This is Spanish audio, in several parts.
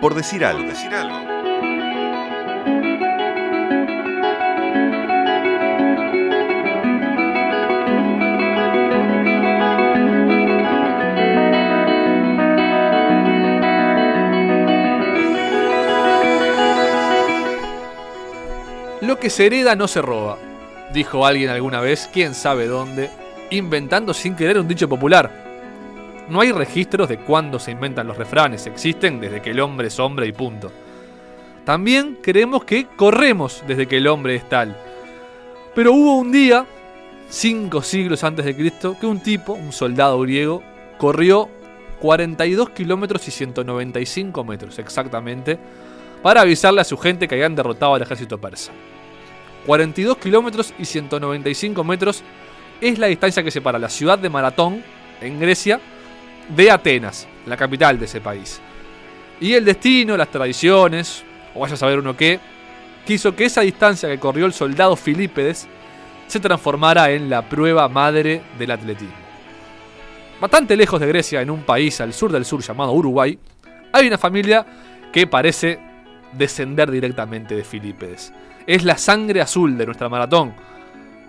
por decir algo. Decir algo. Lo que se hereda no se roba, dijo alguien alguna vez, quién sabe dónde, inventando sin querer un dicho popular. No hay registros de cuándo se inventan los refranes, existen desde que el hombre es hombre y punto. También creemos que corremos desde que el hombre es tal. Pero hubo un día, cinco siglos antes de Cristo, que un tipo, un soldado griego, corrió 42 kilómetros y 195 metros exactamente para avisarle a su gente que habían derrotado al ejército persa. 42 kilómetros y 195 metros es la distancia que separa la ciudad de Maratón, en Grecia, de Atenas, la capital de ese país. Y el destino, las tradiciones, o vaya a saber uno qué, quiso que esa distancia que corrió el soldado Filípedes se transformara en la prueba madre del atletismo. Bastante lejos de Grecia, en un país al sur del sur llamado Uruguay, hay una familia que parece descender directamente de Filípedes. Es la sangre azul de nuestra maratón.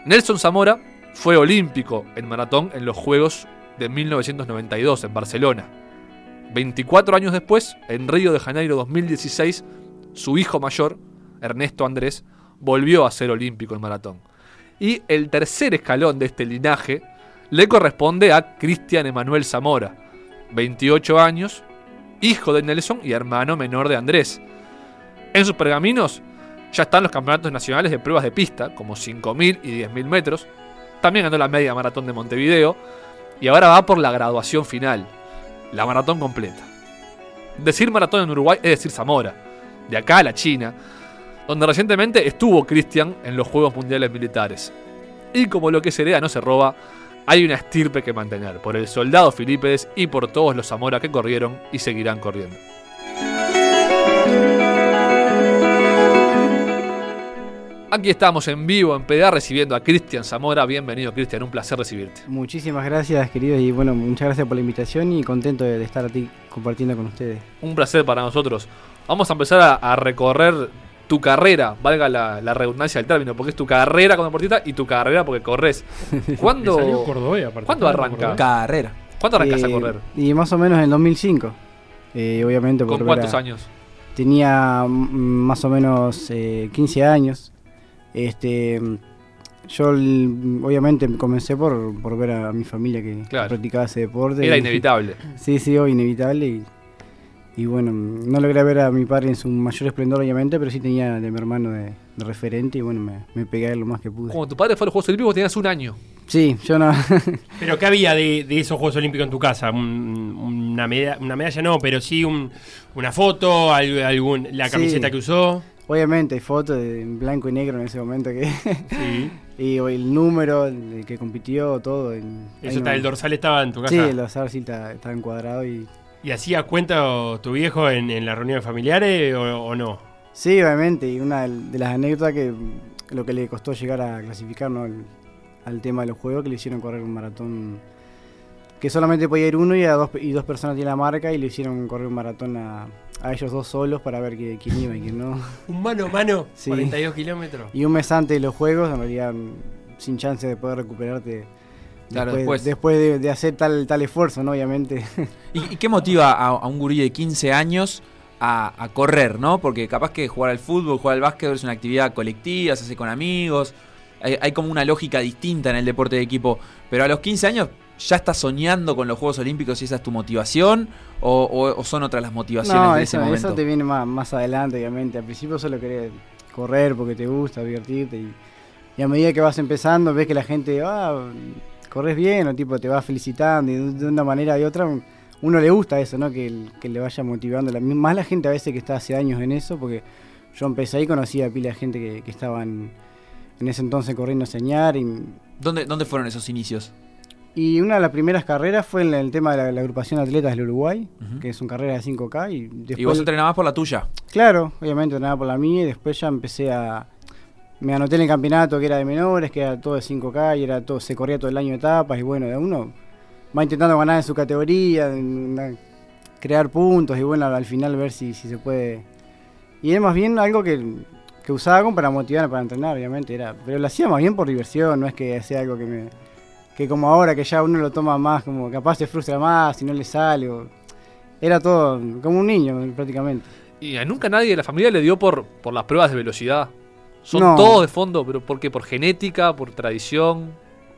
Nelson Zamora fue olímpico en maratón en los Juegos de 1992 en Barcelona. 24 años después, en Río de Janeiro 2016, su hijo mayor, Ernesto Andrés, volvió a ser olímpico en maratón. Y el tercer escalón de este linaje le corresponde a Cristian Emanuel Zamora, 28 años, hijo de Nelson y hermano menor de Andrés. En sus pergaminos ya están los campeonatos nacionales de pruebas de pista, como 5.000 y 10.000 metros. También ganó la media maratón de Montevideo. Y ahora va por la graduación final, la maratón completa. Decir maratón en Uruguay es decir Zamora, de acá a la China, donde recientemente estuvo Cristian en los Juegos Mundiales Militares. Y como lo que se hereda no se roba, hay una estirpe que mantener por el soldado Filipides y por todos los Zamora que corrieron y seguirán corriendo. Aquí estamos en vivo en PDA recibiendo a Cristian Zamora. Bienvenido, Cristian, un placer recibirte. Muchísimas gracias, queridos, y bueno, muchas gracias por la invitación y contento de, estar aquí compartiendo con ustedes. Un placer para nosotros. Vamos a empezar a, a recorrer tu carrera, valga la, la, redundancia del término, porque es tu carrera como deportista y tu carrera porque corres. ¿Cuándo, ¿cuándo arranca? Carrera. ¿Cuándo arrancas eh, a correr? Y más o menos en el 2005. Eh, obviamente ¿Con cuántos años? Tenía más o menos eh, 15 años. Este, yo obviamente comencé por, por ver a mi familia que practicaba ese deporte. Era inevitable. Sí, sí, inevitable. Y, y, bueno, no logré ver a mi padre en su mayor esplendor, obviamente, pero sí tenía de mi hermano de, referente y bueno, me, me, pegué lo más que pude. Como tu padre fue a los Juegos Olímpicos, tenías un año. Sí, yo no. ¿Pero qué había de, de, esos Juegos Olímpicos en tu casa? una, medalla, una medalla no, pero sí un, una foto, algún, la camiseta que usó. Obviamente hay fotos en blanco y negro en ese momento que sí. y el número el que compitió, todo. En, Eso está, el dorsal estaba en tu casa. Sí, el dorsal sí estaba, encuadrado y. ¿Y hacía cuenta tu viejo en, en las reuniones familiares o, no? Sí, obviamente, y una de las anécdotas que lo que le costó llegar a clasificar ¿no? al tema de los juegos, que le hicieron correr un maratón que solamente podía ir uno y, a dos, y dos personas tiene la marca y le hicieron correr un maratón a, a ellos dos solos para ver quién iba y quién no. Un mano a mano, 42 kilómetros. Y un mes antes de los juegos, en realidad sin chance de poder recuperarte después, después, de, hacer tal, tal esfuerzo, ¿no? Obviamente. ¿Y, qué motiva a, un gurí de 15 años a, correr, ¿no? Porque capaz que jugar al fútbol, jugar al básquet es una actividad colectiva, se hace con amigos, hay, hay como una lógica distinta en el deporte de equipo, pero a los 15 años ya estás soñando con los Juegos Olímpicos y esa es tu motivación? ¿O, son otras las motivaciones de ese momento? Eso te viene más, más adelante, obviamente. Al principio solo querés correr porque te gusta, divertirte. Y, a medida que vas empezando, ves que la gente, ah, corres bien, o tipo te va felicitando. Y de, una manera u otra, uno le gusta eso, ¿no? Que, que le vaya motivando. más la gente a veces que está hace años en eso, porque yo empecé ahí, conocí a pila de gente que, que estaban en ese entonces corriendo a señar. Y... ¿Dónde, ¿Dónde fueron esos inicios? Y una de las primeras carreras fue en el tema de la, agrupación de atletas del Uruguay, que son carreras de 5K. Y, después, ¿Y vos entrenabas por la tuya? Claro, obviamente entrenaba por la mía y después ya empecé a... Me anoté en el campeonato que era de menores, que era todo de 5K y era todo, se corría todo el año etapas y bueno, de uno va intentando ganar en su categoría. crear puntos y bueno, al final ver si, si se puede. Y es más bien algo que, que usaba como para motivar, para entrenar, obviamente. Era, pero lo hacía más bien por diversión, no es que sea algo que me. Que como ahora que ya uno lo toma más, como capaz se frustra más si no le sale. o- era todo como un niño prácticamente. Y a nunca nadie de la familia le dio por, por las pruebas de velocidad. Son No. todos de fondo, pero ¿por qué? ¿Por genética? ¿Por tradición?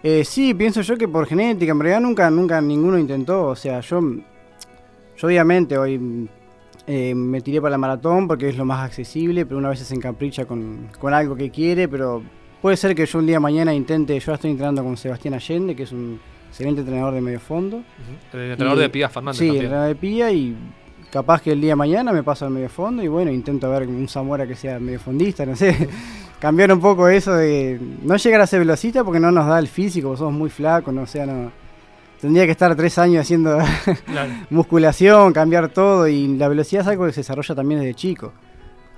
Eh, sí, pienso yo que por genética, en realidad nunca, nunca ninguno intentó. O sea, yo, yo obviamente hoy eh, me tiré para la maratón porque es lo más accesible, pero una vez se encapricha con, con algo que quiere, pero puede ser que yo un día mañana intente, yo estoy entrenando con Sebastián Allende, que es un excelente entrenador de medio fondo. El entrenador Y- de Pía Fernández Sí, también. entrenador de Pía y capaz que el día de mañana me paso al medio fondo y bueno, intento ver un Zamora que sea medio fondista, no sé. Cambiar un poco eso de no llegar a ser velocista porque no nos da el físico, somos muy flacos, no o sea, no. Tendría que estar tres años haciendo Claro. musculación, cambiar todo y la velocidad es algo que se desarrolla también desde chico.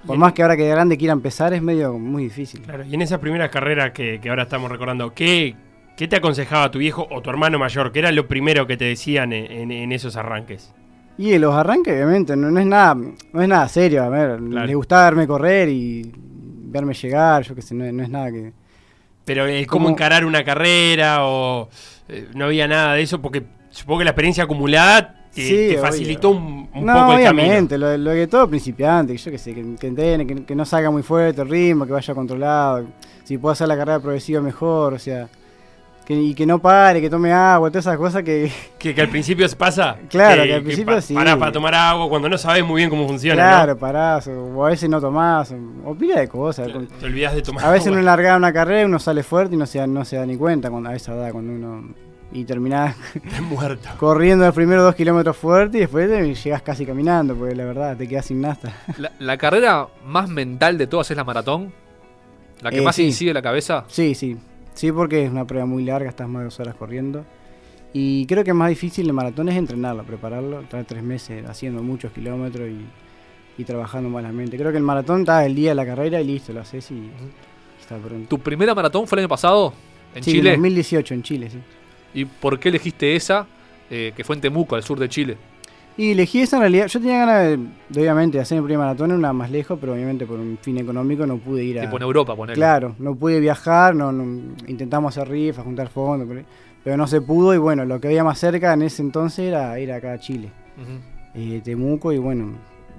Por más que ahora que de grande quiera empezar es medio muy difícil. Claro, y en esas primeras carreras que, que ahora estamos recordando, ¿qué, qué te aconsejaba tu viejo o tu hermano mayor? ¿Qué era lo primero que te decían en, en- en esos arranques? Y en los arranques, obviamente, no, no es nada, no es nada serio. A ver, Claro. le gustaba verme correr y verme llegar, yo qué sé, no, no es nada que. Pero cómo ¿Cómo? encarar una carrera o eh, no había nada de eso porque supongo que la experiencia acumulada te, Sí, te facilitó un, un no, poco el camino. obviamente, lo, lo que todo principiante, que yo qué sé, que, que entrene, que, que no salga muy fuerte el ritmo, que vaya controlado, si puedo hacer la carrera progresiva mejor, o sea, que, y que no pare, que tome agua, todas esas cosas que, Que, que al principio se pasa. Claro, que al principio pa- sí. Parás para tomar agua cuando no sabes muy bien cómo funciona. claro, parás, o, o a veces no tomás, o, o pila de cosas. ¿no? Te olvidas de tomar A veces agua. uno larga una carrera y uno sale fuerte y no se, no se da ni cuenta cuando, a esa edad, cuando uno... Y terminás muerto. corriendo los primeros dos kilómetros fuerte y después te llegás casi caminando, porque la verdad te quedás sin nasta. La, la carrera más mental de todas es la maratón. La que Eh, más sí. incide la cabeza. Sí, sí. Sí, porque es una prueba muy larga, estás más de dos horas corriendo. Y creo que más difícil el maratón es entrenarlo, prepararlo, estar tres meses haciendo muchos kilómetros y, y trabajando malamente. Creo que el maratón está el día de la carrera y listo, lo haces y está pronto. ¿Tu primera maratón fue el año pasado? ¿En sí, Chile? En 2018 en Chile, sí. ¿Y por qué elegiste esa? eh, que fue en Temuco, al sur de Chile. Y elegí esa en realidad. Yo tenía ganas de, de, obviamente, de hacer mi primer maratón, una más lejos, pero obviamente por un fin económico no pude ir a. Tipo en Europa, ponerle. Claro, no pude viajar, no, no- intentamos hacer rifas, juntar fondos, pero, pero no se pudo. Y bueno, lo que había más cerca en ese entonces era ir acá a Chile, eh, Temuco. Y bueno,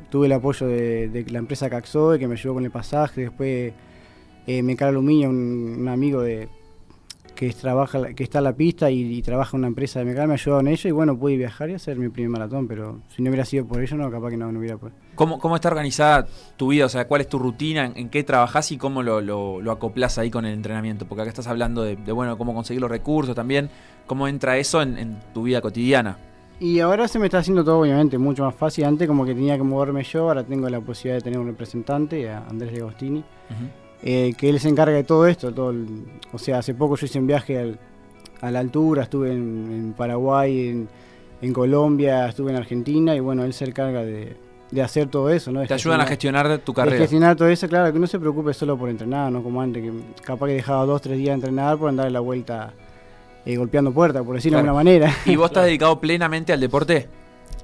tuve el apoyo de, de la empresa Caxoe que me ayudó con el pasaje. Después eh, Mecal Aluminio, un, un amigo de que trabaja que está en la pista y, y trabaja en una empresa de Mecal, me ayudó en ello. Y bueno, pude viajar y hacer mi primer maratón. Pero si no hubiera sido por ello, no, capaz que no, no hubiera podido. ¿Cómo, ¿Cómo está organizada tu vida? O sea, ¿cuál es tu rutina? ¿En, en qué trabajás y cómo lo, lo, lo acoplás ahí con el entrenamiento? Porque acá estás hablando de, de, bueno, cómo conseguir los recursos también. ¿Cómo entra eso en, en tu vida cotidiana? Y ahora se me está haciendo todo, obviamente, mucho más fácil. Antes como que tenía que moverme yo, ahora tengo la posibilidad de tener un representante, a Andrés de Agostini, eh, que él se encarga de todo esto. Todo el- o sea, hace poco yo hice un viaje al- a la altura, estuve en, en Paraguay, en, en Colombia, estuve en Argentina y bueno, él se encarga de, de hacer todo eso. ¿no? De Te ayudan a gestionar tu de carrera. gestionar todo eso, claro, que no se preocupe solo por entrenar, no como antes, que capaz que dejaba dos, tres días de entrenar por andar en la vuelta eh, golpeando puertas, por decirlo Claro. de alguna manera. ¿Y vos estás dedicado plenamente al deporte?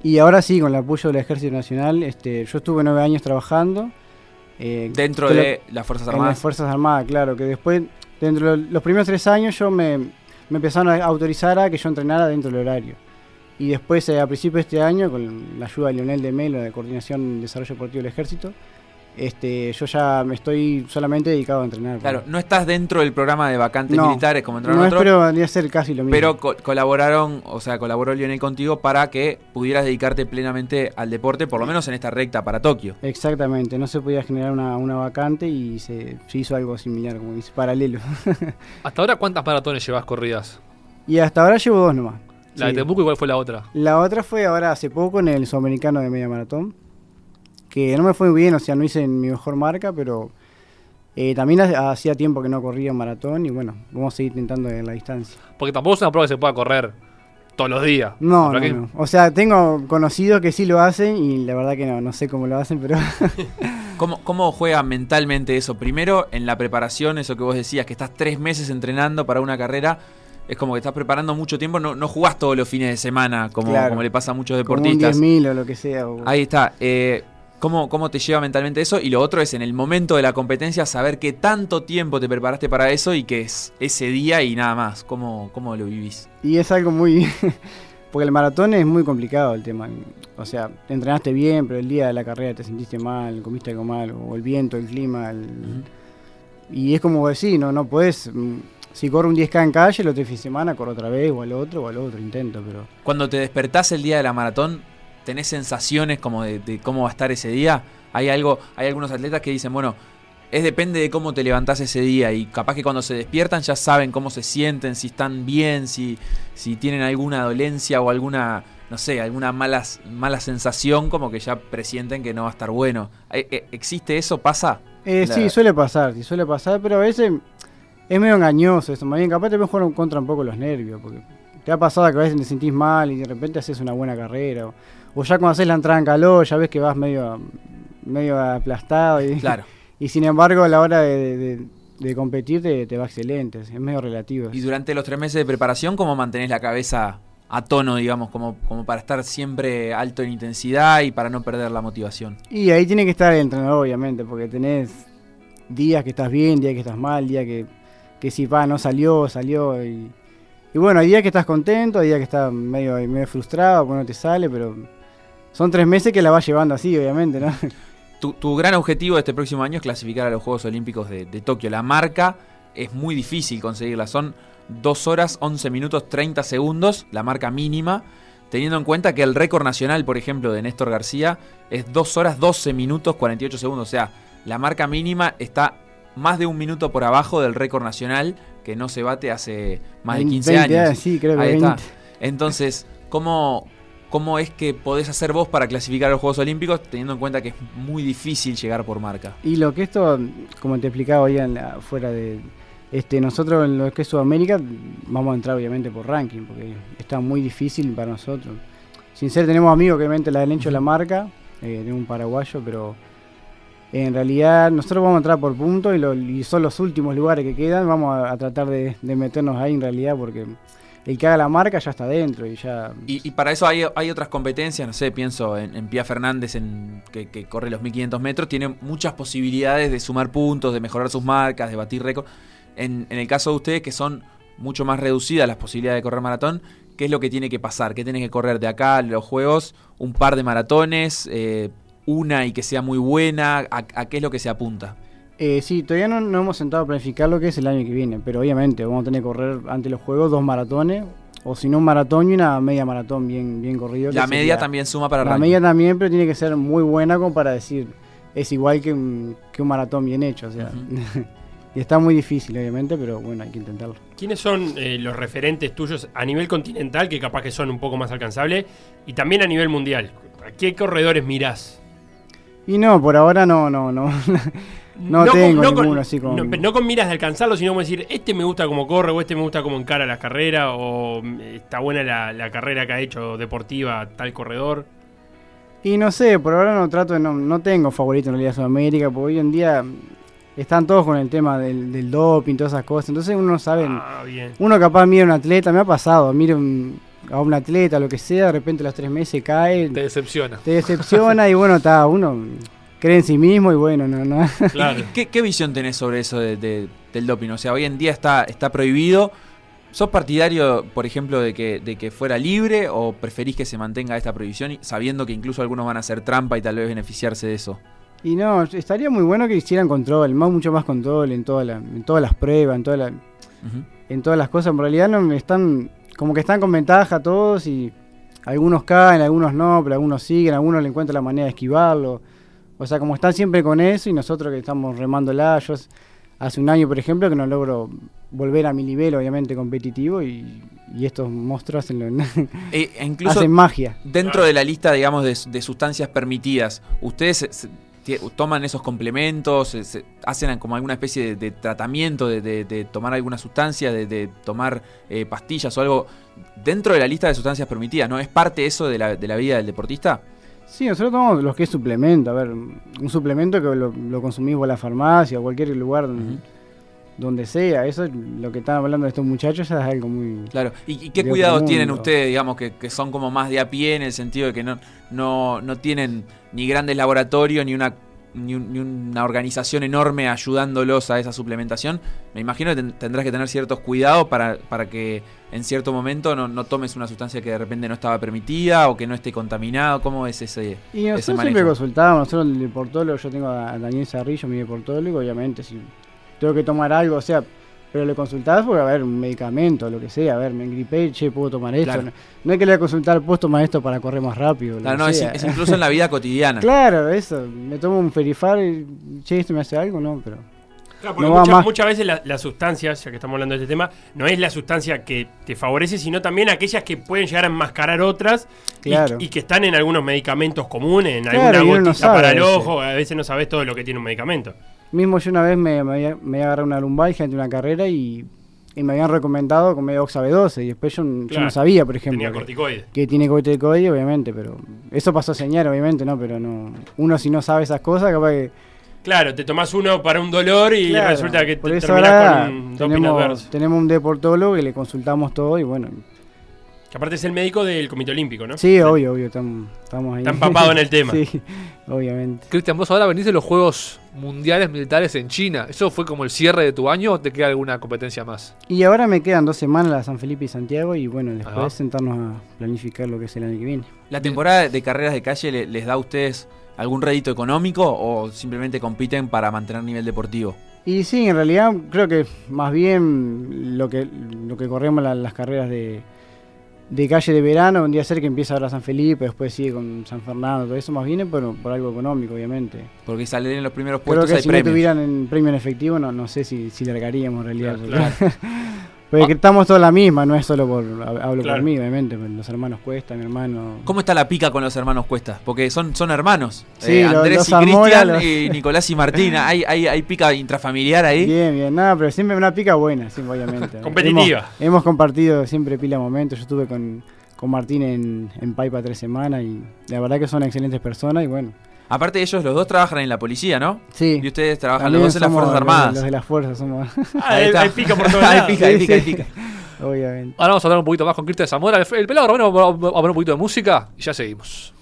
Y ahora sí, con el apoyo del Ejército Nacional, este, yo estuve nueve años trabajando. Eh, Dentro lo- de las Fuerzas en las Armadas. Fuerzas Armadas, claro, que después, dentro de los primeros tres años, yo me, me empezaron a autorizar a que yo entrenara dentro del horario. Y después, eh, a principios de este año, con la ayuda de Leonel de Melo, de Coordinación de Desarrollo Deportivo del Ejército, este, yo ya me estoy solamente dedicado a entrenar. Claro, no estás dentro del programa de vacantes No, militares como entraron no pero vendría a ser casi lo mismo. pero co- colaboraron, o sea, colaboró Lionel contigo para que pudieras dedicarte plenamente al deporte, por lo menos en esta recta para Tokio. Exactamente, no se podía generar una, una vacante y se, se hizo algo similar, como dice, paralelo. ¿Hasta ahora cuántas maratones llevas corridas? y hasta ahora llevo dos nomás. La de. Temuco y cuál fue la otra. La otra fue ahora hace poco en el Sudamericano de Media Maratón, que no me fue muy bien, o sea, no hice mi mejor marca, pero eh, también ha- hacía tiempo que no corría un maratón y bueno, vamos a seguir intentando en la distancia. Porque tampoco es una prueba que se pueda correr todos los días. No, ¿Para no, no. O sea, tengo conocidos que sí lo hacen y la verdad que no, no sé cómo lo hacen, pero ¿Cómo, ¿Cómo juega mentalmente eso? Primero, en la preparación, eso que vos decías, que estás tres meses entrenando para una carrera, es como que estás preparando mucho tiempo, no, no jugás todos los fines de semana, como, Claro. como le pasa a muchos Como un deportistas. 10.000 o lo que sea. o- Ahí está. eh, ¿cómo, ¿Cómo te lleva mentalmente eso? Y lo otro es en el momento de la competencia saber que tanto tiempo te preparaste para eso y que es ese día y nada más. ¿Cómo, cómo lo vivís? Y es algo muy... Porque el maratón es muy complicado el tema. O sea, entrenaste bien, pero el día de la carrera te sentiste mal, comiste algo mal, o el viento, el clima. el- Y es como decir, no, no puedes... mm, Si corro un 10K en calle, el otro fin de semana corro otra vez, o al otro, o al otro, intento, pero... Cuando te despertás el día de la maratón, ¿tenés sensaciones como de, de cómo va a estar ese día? Hay algo, hay algunos atletas que dicen, bueno, es depende de cómo te levantás ese día y capaz que cuando se despiertan ya saben cómo se sienten, si están bien, si, si tienen alguna dolencia o alguna, no sé, alguna mala, mala sensación, como que ya presienten que no va a estar bueno. Eh, eh, ¿Existe eso? ¿Pasa? Eh, La- Sí, suele pasar, sí, suele pasar, pero a veces es medio engañoso eso. Más bien, capaz te pueden jugar contra un poco los nervios, porque te ha pasado que a veces te sentís mal y de repente haces una buena carrera. O, o ya cuando haces la entrada en calor, ya ves que vas medio, medio aplastado. Y, Claro. y sin embargo, a la hora de, de- de competir te, te va excelente, es medio relativo. Y durante los tres meses de preparación, ¿cómo mantenés la cabeza a tono, digamos, como, como para estar siempre alto en intensidad y para no perder la motivación? Y ahí tiene que estar el entrenador, obviamente, porque tenés días que estás bien, días que estás mal, días que, que si va, no salió, salió. Y, y bueno, hay días que estás contento, hay días que estás medio, medio frustrado, porque no te sale, pero son tres meses que la vas llevando así, obviamente, ¿no? Tu, tu gran objetivo de este próximo año es clasificar a los Juegos Olímpicos de, de Tokio. La marca es muy difícil conseguirla. Son 2 horas 11 minutos 30 segundos, la marca mínima. Teniendo en cuenta que el récord nacional, por ejemplo, de Néstor García es 2 horas 12 minutos 48 segundos. O sea, la marca mínima está más de un minuto por abajo del récord nacional que no se bate hace más de En 15 20 años. Sí, creo que Ahí 20. está. Entonces, ¿cómo, ¿cómo es que podés hacer vos para clasificar a los Juegos Olímpicos teniendo en cuenta que es muy difícil llegar por marca? Y lo que esto, como te explicaba hoy en la- fuera de este, nosotros en lo que es Sudamérica vamos a entrar obviamente por ranking, porque está muy difícil para nosotros. Sin ser, tenemos amigos que obviamente la han hecho la marca, eh, de un paraguayo, pero en realidad nosotros vamos a entrar por puntos y, lo- y son los últimos lugares que quedan, vamos a, a tratar de, de meternos ahí en realidad, porque el que haga la marca ya está dentro y ya... Y, para eso hay, otras competencias, no sé, pienso en, en Pia Fernández, en, que, corre los 1500 metros, tiene muchas posibilidades de sumar puntos, de mejorar sus marcas, de batir récord. En, el caso de ustedes, que son mucho más reducidas las posibilidades de correr maratón, ¿qué es lo que tiene que pasar? ¿Qué tienen que correr de acá los Juegos? ¿Un par de maratones? Eh, ¿Una y que sea muy buena? ¿A, a qué es lo que se apunta? Eh, sí, todavía no, no hemos sentado a planificar lo que es el año que viene, pero obviamente vamos a tener que correr ante los juegos dos maratones, o si no un maratón y una media maratón bien, bien corrido. La media sería- también suma para La ranking. media también, pero tiene que ser muy buena como para decir, es igual que un, que un maratón bien hecho, o sea. y está muy difícil, obviamente, pero bueno, hay que intentarlo. ¿Quiénes son eh, los referentes tuyos a nivel continental, que capaz que son un poco más alcanzables, y también a nivel mundial? ¿A qué corredores mirás? Y no, por ahora no, no, no. No tengo ninguno así como- No, no con miras de alcanzarlo, sino como decir, este me gusta como corre, o este me gusta como encara las carreras, o mm, está buena la, la carrera que ha hecho deportiva tal corredor. Y no sé, por ahora no trato de, no, no tengo favorito en realidad Sudamérica, porque hoy en día están todos con el tema del, del doping, todas esas cosas. Entonces uno sabe, Ah, bien. uno capaz mira a un atleta, me ha pasado, mira un- a un atleta, lo que sea, de repente a los tres meses cae, Te decepciona. te decepciona y bueno, está, uno cree en sí mismo y bueno, no, no. Claro. ¿Qué, qué visión tenés sobre eso de- de- del doping? O sea, hoy en día está, está prohibido. ¿Sos partidario, por ejemplo, de que, de que fuera libre o preferís que se mantenga esta prohibición sabiendo que incluso algunos van a hacer trampa y tal vez beneficiarse de eso? Y no, estaría muy bueno que hicieran control, más, mucho más control en, toda la- en todas las pruebas, en, toda la- en todas las cosas. En realidad no están, como que están con ventaja todos y algunos caen, algunos no, pero algunos siguen, algunos le encuentran la manera de esquivarlo. O sea, como están siempre con eso y nosotros que estamos remándola, yo hace un año, por ejemplo, que no logro volver a mi nivel, obviamente, competitivo y, y estos monstruos hacen, lo- E- e incluso hacen magia. dentro de la lista, digamos, de, de sustancias permitidas, ¿ustedes se- toman esos complementos? se- se- ¿Hacen como alguna especie de, de tratamiento de, de- de tomar alguna sustancia, de, tomar eh, pastillas o algo dentro de la lista de sustancias permitidas? ¿No es parte eso de la, de la vida del deportista? Sí, nosotros tomamos los que es suplemento. A ver, un suplemento que lo, lo consumís vos en la farmacia o cualquier lugar donde, sea. Eso es lo que están hablando de estos muchachos es algo muy... Claro. ¿Y, y qué cuidados tienen ustedes, digamos, que, que son como más de a pie en el sentido de que no, no, no tienen ni grandes laboratorios ni una ni, un- ni una organización enorme ayudándolos a esa suplementación? Me imagino que ten- tendrás que tener ciertos cuidados para, para que en cierto momento no, no tomes una sustancia que de repente no estaba permitida o que no esté contaminado. ¿Cómo es ese, Y ese nosotros siempre consultábamos, nosotros el deportólogo, yo tengo a Daniel Zarrillo, mi deportólogo, obviamente si tengo que tomar algo, o sea, pero le consultás porque, a ver, un medicamento, lo que sea, a ver, me engripé, che, puedo tomar esto. Claro. No, no es que le voy a consultar, puedo tomar esto para correr más rápido. lo Claro, que no, es, sea. es incluso en la vida cotidiana. Claro, eso, me tomo un ferifar y, che, esto me hace algo, no, pero... Claro, porque No va mucha- más. muchas veces la, la sustancia, ya que estamos hablando de este tema, no es la sustancia que te favorece, sino también aquellas que pueden llegar a enmascarar otras y- Claro. y, que están en algunos medicamentos comunes, en Claro, alguna no gotita para el ojo, a veces no sabes todo lo que tiene un medicamento. Mismo yo una vez me, me, había, me había agarrado una lumbalgia ante una carrera y, y me habían recomendado comer Oxa B12 y después yo, no sabía, por ejemplo, Tenía que, corticoides. que tiene corticoide, obviamente, pero eso pasó a señal, obviamente, ¿no? Pero no uno si no sabe esas cosas, capaz que... Claro, te tomás uno para un dolor y Claro, resulta que por te eso terminás ahora con tenemos, tenemos un deportólogo que le consultamos todo y bueno, Que aparte es el médico del Comité Olímpico, ¿no? sí, obvio, obvio, estamos, estamos ahí. Está empapado en el tema. sí, obviamente. Cristian, vos ahora venís de los Juegos Mundiales Militares en China. ¿Eso fue como el cierre de tu año o te queda alguna competencia más? Y ahora me quedan dos semanas la San Felipe y Santiago y bueno, después sentarnos a planificar lo que es el año que viene. ¿La temporada de carreras de calle le- les da a ustedes algún rédito económico o simplemente compiten para mantener nivel deportivo? Y sí, en realidad creo que más bien lo que, lo que corremos la- las carreras de, de calle de verano, un día ser que empieza ahora San Felipe, después sigue con San Fernando, todo eso más bien por, por algo económico, obviamente. Porque salen en los primeros Creo puestos que hay si no premios. tuvieran en premio en efectivo, no, no sé si, si largaríamos en realidad. Claro, Porque estamos todos la misma, no es solo por. Hablo Claro. por mí, obviamente. Los hermanos Cuesta, mi hermano. ¿Cómo está la pica con los hermanos Cuesta? Porque son, son hermanos. Sí, Eh, Andrés los y Zamora, Cristian los- y Nicolás y Martina. ¿Hay, hay, hay pica intrafamiliar ahí? Bien, bien, nada, pero siempre una pica buena, siempre, obviamente. Competitiva. Hemos, hemos compartido siempre pila momentos. Yo estuve con, con Martín en, en Paipa tres semanas y la verdad que son excelentes personas y bueno. Aparte ellos los dos trabajan en la policía, ¿no? Sí. Y ustedes trabajan también los dos en las Fuerzas Armadas. Los de las fuerzas somos, Ah, Ahí pica por todos Hay lados. pica, hay Sí, pica, hay sí. pica. obviamente. Ahora vamos a hablar un poquito más con Cristian Zamora. El, el pelado Romero va va a poner un poquito de música y ya seguimos.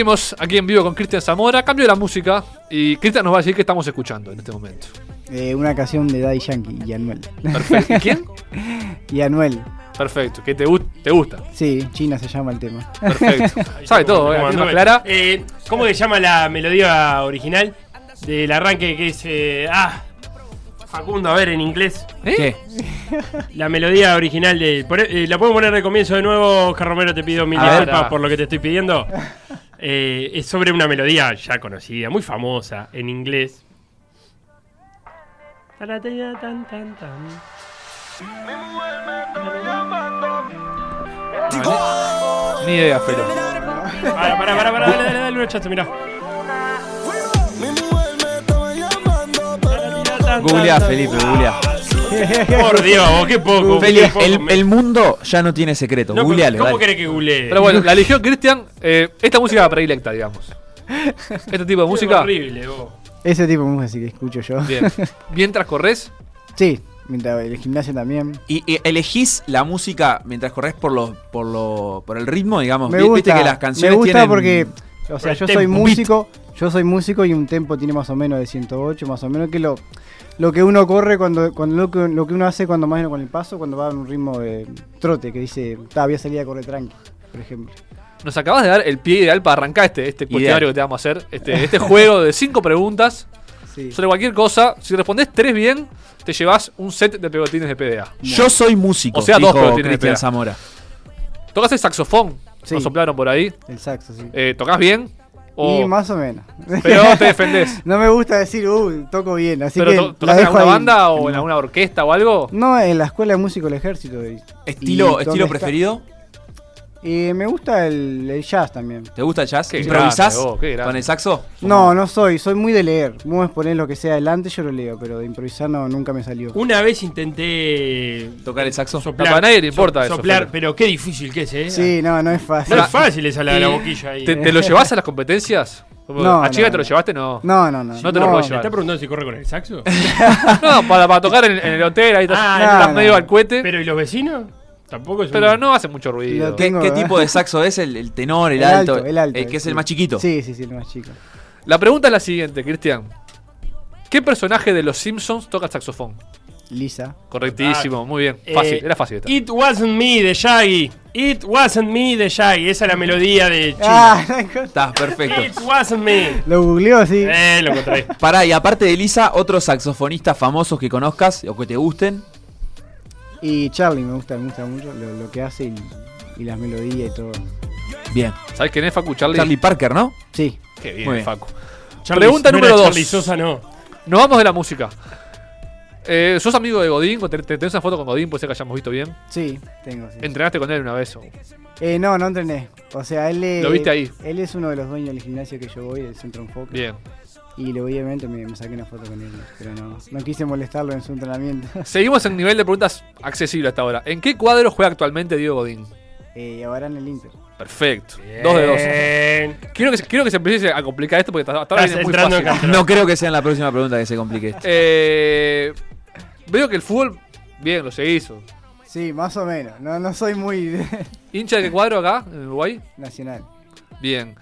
Seguimos aquí en vivo con Cristian Zamora. Cambio de la música y Cristian nos va a decir qué estamos escuchando en este momento. Eh, una canción de Daddy Yankee y Anuel. Perfecto. ¿Y quién? y Anuel. Perfecto. ¿Qué te, te gusta? Sí, China se llama el tema. Perfecto. Sabe todo, ¿eh? Manuel. Clara. Eh, ¿Cómo se llama la melodía original del arranque que es... eh, ah, Facundo, a ver en inglés. ¿Eh? ¿Qué? La melodía original de... por- eh, ¿La puedo poner de comienzo de nuevo, Oscar Romero? Te pido mil disculpas por lo que te estoy pidiendo. Eh, es sobre una melodía ya conocida, muy famosa, en inglés. Tarataya, tan, tan, tan. Mi mujer me estaba llamando. Ni idea, Felo. Para, para, para, para, dale, dale, dale una chance, mirá. Pero Googlea, Felipe, googlea. Por Dios, vos, qué poco. Feli, qué poco el, me- el mundo ya no tiene secreto. No, Googlealo, ¿Cómo querés que googlee? Pero bueno, la eligió Cristian. eh, esta música predilecta, digamos. Este tipo de música. horrible, vos. Ese tipo de música que escucho yo. Bien. Mientras corres, Sí, mientras el gimnasio también. Y, y elegís la música mientras corres por los por lo por el ritmo, digamos. Me Vi- Viste gusta, que las canciones me gusta tienen porque, o sea, yo soy músico, yo soy músico y un tempo tiene más o menos de 108, más o menos que lo lo que uno corre cuando, cuando lo, que, lo que uno hace cuando más o menos con el paso, cuando va en un ritmo de trote, que dice, "Ta, voy a salir a correr tranqui, por ejemplo. nos acabas de dar el pie ideal para arrancar este, este cuestionario que te vamos a hacer. Este, este juego de cinco preguntas Sí. Sobre cualquier cosa, si respondés tres bien, te llevas un set de pegotines de PDA. Yo soy músico, O sea, dos dijo pelotines de. Zamora. ¿Tocas el saxofón? Sí. Nos soplaron por ahí. El saxo, sí. Eh, ¿Tocas bien? O- Y más o menos. Pero te defendés. no me gusta decir, uh, toco bien, así ¿Pero que to- la en alguna ahí. banda o en alguna orquesta o algo? No, en la escuela de músico del ejército. ¿Estilo, estilo está- preferido? Y me gusta el, el jazz también. ¿Te gusta el jazz? Qué ¿Improvisás grande, vos, qué grande. con el saxo? No, no soy, soy muy de leer. Vos me ponés lo que sea adelante, yo lo leo, pero de improvisar no, nunca me salió. Una vez intenté ¿Tocar el saxo? No, para nadie le importa eso, Soplar, pero qué difícil que es, ¿eh? Sí, no, no es fácil. No es fácil esa la, la boquilla ahí. ¿Te, te lo llevas a las competencias? No, ¿A Chica no, te lo no. llevaste? No. No, no, no. No te lo puedes ¿Me llevar. está preguntando si corre con el saxo? No, para, para tocar en, en el hotel, ahí estás, Ah, estás no, medio no. al cohete. ¿Pero y los vecinos? Tampoco es un- no hace mucho ruido. ¿Qué, Tengo, qué ¿eh? tipo de saxo es? ¿El, el tenor, el, El alto? alto, el alto, que es sí. el más chiquito. Sí, sí, sí, el más chico. La pregunta es la siguiente, Cristian. ¿Qué personaje de los Simpsons toca el saxofón? Lisa. Correctísimo, muy bien. Eh, Fácil, era fácil esta. It wasn't me de Shaggy. It wasn't me de Shaggy. Esa es la melodía de China. Ah, Está, perfecto. It wasn't me. lo googleó, sí. Eh, lo encontré. Pará, y aparte de Lisa, otros saxofonistas famosos que conozcas o que te gusten. Y Charlie me gusta, me gusta mucho lo, lo que hace y, y las melodías y todo. Bien. ¿Sabes quién es Facu Charlie? Charlie Parker, ¿no? Sí. Qué bien, Muy bien. Facu. Charlie- Pregunta no número era dos. Charlie Sosa, no. Nos vamos de la música. Eh, ¿Sos amigo de Godín? ¿Te, te- ¿Tenés una foto con Godín? Puede ser que hayamos visto bien. Sí, tengo, sí. ¿Entrenaste con él una vez? o- Eh, no, no entrené. O sea, él es. Lo viste ahí. Él es uno de los dueños del gimnasio que yo voy, del Centro Enfoque. Bien. Y le obviamente me, me saqué una foto con él. Pero no, no quise molestarlo en su entrenamiento. Seguimos en nivel de preguntas accesible hasta ahora. ¿En qué cuadro juega actualmente Diego Godín? eh, ahora en el Inter. Perfecto. Dos de dos. Bien. Quiero que, se- quiero que se empiece a complicar esto porque hasta ahora Estás viene muy entrando en fácil. No creo que sea en la próxima pregunta que se complique esto. Eh, veo que el fútbol, bien, lo seguís. Sí, más o menos. No, no soy muy ¿Hincha de qué cuadro acá, en Uruguay? nacional. Bien.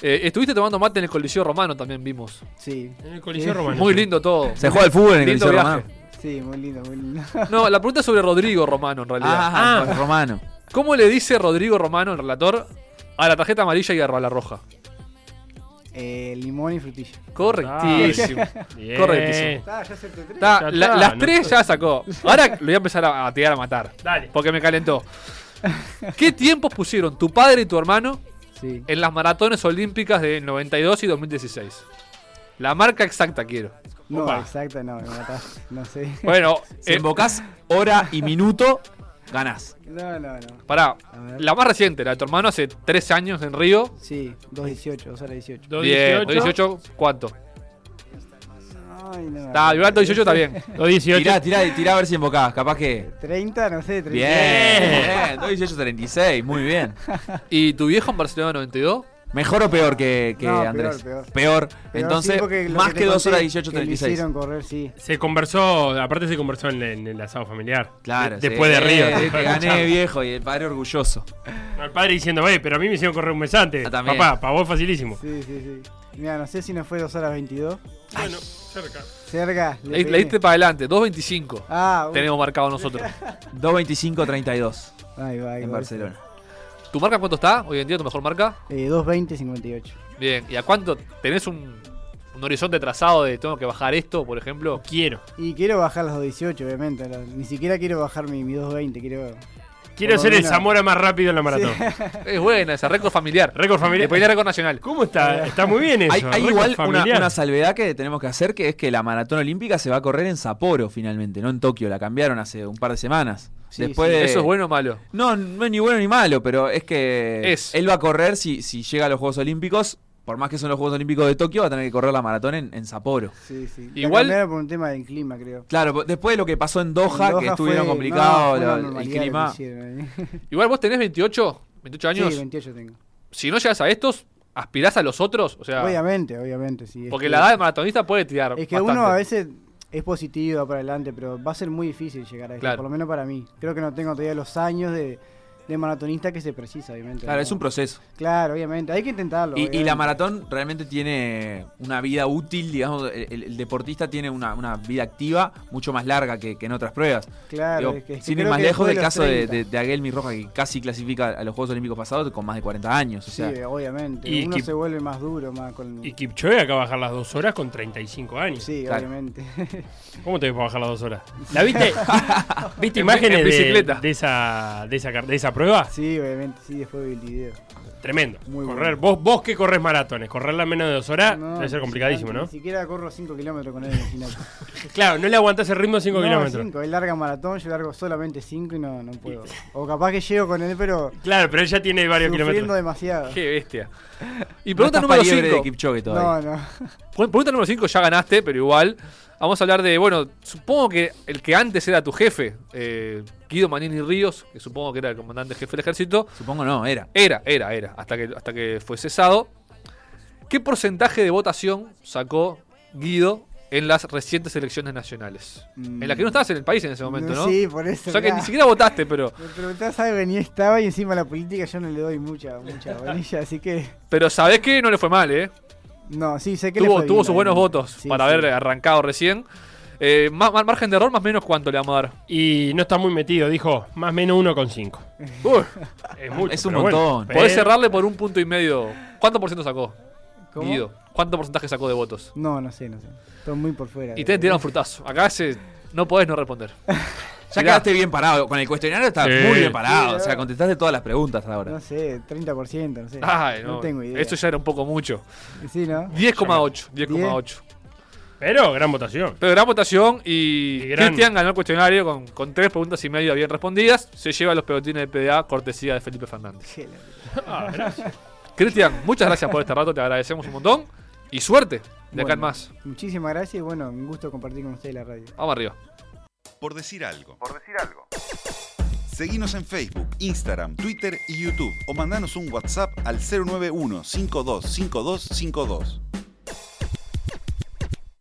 Eh, estuviste tomando mate en el Coliseo Romano, también vimos. Sí. En el Coliseo Sí. Romano. Muy lindo todo. ¿Se juega el fútbol en el Coliseo viaje. Romano? Sí, muy lindo, muy lindo. No, la pregunta es sobre Rodrigo Romano, en realidad. Ah, con Romano. ¿Cómo le dice Rodrigo Romano, el relator, a la tarjeta amarilla y a la roja? Eh, limón y frutilla. Correctísimo. Bien. Correctísimo. Ah, ya tres. Está, Ya la- está, las no tres ya sacó. Ahora lo voy a empezar a, a tirar a matar. Dale. Porque me calentó. ¿Qué tiempos pusieron tu padre y tu hermano Sí. en las maratones olímpicas de 92 y 2016? La marca exacta quiero. No, Opa. exacto, no, me matás. No sé. Bueno, Si eh, invocás hora y minuto, ganás. No, no, no. pará. La más reciente, la de tu hermano hace 13 años en Río. Sí, 2.18, 2 horas 18. Dos Bien, 18. 18, ¿cuánto? Ay, no. Está, igual 18 está bien. Dos 18. Tirá, tirá, tirá a ver si invocás. Capaz que. 30, no sé, 30. Bien, bien. 2, 18, 36. Muy bien. ¿Y tu viejo en Barcelona 92? ¿Mejor o peor que, que No, peor, Andrés? peor. Peor. Pero Entonces, sí, más te que 2 conté, horas 18, que le 36. hicieron correr, sí. Se conversó, aparte se conversó en, en el asado familiar. Claro. De- después de Río. de gané viejo y el padre orgulloso. El padre diciendo, "Ve, pero a mí me hicieron correr un mes antes. Ah. Papá, para vos facilísimo. Sí, sí, sí. Mira, no sé si no fue 2 horas 22. Bueno, cerca. Cerca. Le, diste para adelante, 2.25. Ah. Tenemos marcado nosotros. 2.25, 32 Ahí va, ahí en va. Barcelona. ¿Tu marca cuánto está hoy en día, tu mejor marca? Eh, 2.20, 58. Bien. ¿Y a cuánto tenés un, un horizonte trazado de tengo que bajar esto, por ejemplo? Quiero. Y quiero bajar las 2.18, obviamente. Ni siquiera quiero bajar mi, mi 2.20, quiero. Quiero ser el Zamora más rápido en la maratón. Es buena esa, récord familiar. Récord familiar. Después de récord nacional. ¿Cómo está? Está muy bien eso. Hay, igual una, salvedad que tenemos que hacer, que es que la maratón olímpica se va a correr en Sapporo finalmente, no en Tokio. La cambiaron hace un par de semanas. Sí, Después sí. de- ¿Eso es bueno o malo? No, no es ni bueno ni malo, pero es que Es. él va a correr si, si llega a los Juegos Olímpicos. Por más que son los Juegos Olímpicos de Tokio, va a tener que correr la maratón en, en Sapporo. Sí, sí. La Igual- cambiaron por un tema del clima, creo. Claro, después de lo que pasó en Doha, En Doha que estuvieron fue- no, una el clima. hicieron ahí. Igual vos tenés 28, 28 años. Sí, 28 tengo. Si no llegas a estos, aspirás a los otros. O sea, Obviamente, obviamente, sí. es porque que- la edad de maratonista puede tirar. Es que bastante. uno a veces es positivo para adelante, pero va a ser muy difícil llegar a eso, Claro. por lo menos para mí. Creo que no tengo todavía los años de, de maratonista que se precisa, obviamente. Claro, ¿no? es un proceso. Claro, obviamente, hay que intentarlo. Y, la maratón realmente tiene una vida útil, digamos, el, deportista tiene una, una vida activa mucho más larga que, que en otras pruebas. Claro, Digo, es que- es que sin ir más lejos del de caso de, 30. de, de Aguelmi Roja, que casi clasifica a los Juegos Olímpicos pasados con más de 40 años. O sea, sí, obviamente. Y Uno Kip- se vuelve más duro, más con. Y Kipchoge acaba de bajar las dos horas con 35 años. Sí, Claro. obviamente. ¿Cómo te ves para bajar las dos horas? ¿La viste? ¿Viste En- imágenes en de- bicicleta. De, esa, de, esa, de esa prueba? sí, obviamente, sí, después vi el video. Tremendo. Muy correr, bueno. vos, vos que corres maratones, correrla en menos de dos horas No, debe ser complicadísimo, ¿no? Ni siquiera corro 5 kilómetros con él, imagínate. Claro, no le aguantás el ritmo de 5 no, kilómetros. cinco, él larga maratón, yo largo solamente 5 y no, no puedo. O capaz que llego con él, pero Claro, pero él ya tiene varios sufriendo kilómetros. demasiado. Qué bestia. Y no pregunta estás número pa' liebre 5. de Kipchoge todavía. No, no. Pregunta número 5, ya ganaste, pero igual. Vamos a hablar de, bueno, supongo que el que antes era tu jefe, eh, Guido Manini Ríos, que supongo que era el comandante jefe del ejército, Supongo no, era. era, era, era, hasta que, hasta que fue cesado. ¿Qué porcentaje de votación sacó Guido en las recientes elecciones nacionales? Mm. En las que no estabas en el país en ese momento, ¿no? Sí, por eso. O sea que mirá. ni siquiera votaste, pero, Me preguntás que ni estaba y encima la política yo no le doy mucha, mucha varilla, así que. pero sabés que no le fue mal, ¿eh? No, sí, sé que le Tuvo, fue tuvo bien, sus buenos votos Sí, para sí. haber arrancado recién. Eh, ma- margen de error, más o menos, ¿cuánto le vamos a dar? Y no está muy metido, dijo más o menos 1,5. Uy, Es mucho. Es un bueno, montón. pero- podés cerrarle por un punto y medio. ¿Cuánto por ciento sacó, ¿Cómo? Guido? ¿Cuánto porcentaje sacó de votos? No, no sé, no sé. Estoy muy por fuera. Y te tiraron frutazo. Acá se, no podés no responder. Ya Mirá. quedaste bien parado. Con el cuestionario estás Sí. muy bien parado. Sí, o sea, contestaste todas las preguntas ahora. No sé, 30%, no sé. Ay, no. tengo idea. Esto ya era un poco mucho. Sí, ¿no? 10,8. 10,8. Pero gran votación. Pero gran votación y, Y gran- Cristian ganó el cuestionario con, con tres preguntas y media bien respondidas. Se lleva los pelotines de PDA, cortesía de Felipe Fernández. Ah, gracias. Cristian, muchas gracias por este rato, te agradecemos un montón. Y suerte de acá en más. Muchísimas gracias y bueno, un gusto compartir con ustedes la radio. Vamos arriba. Por decir algo. Por decir algo. Seguinos en Facebook, Instagram, Twitter y YouTube o mandanos un WhatsApp al 091 525252.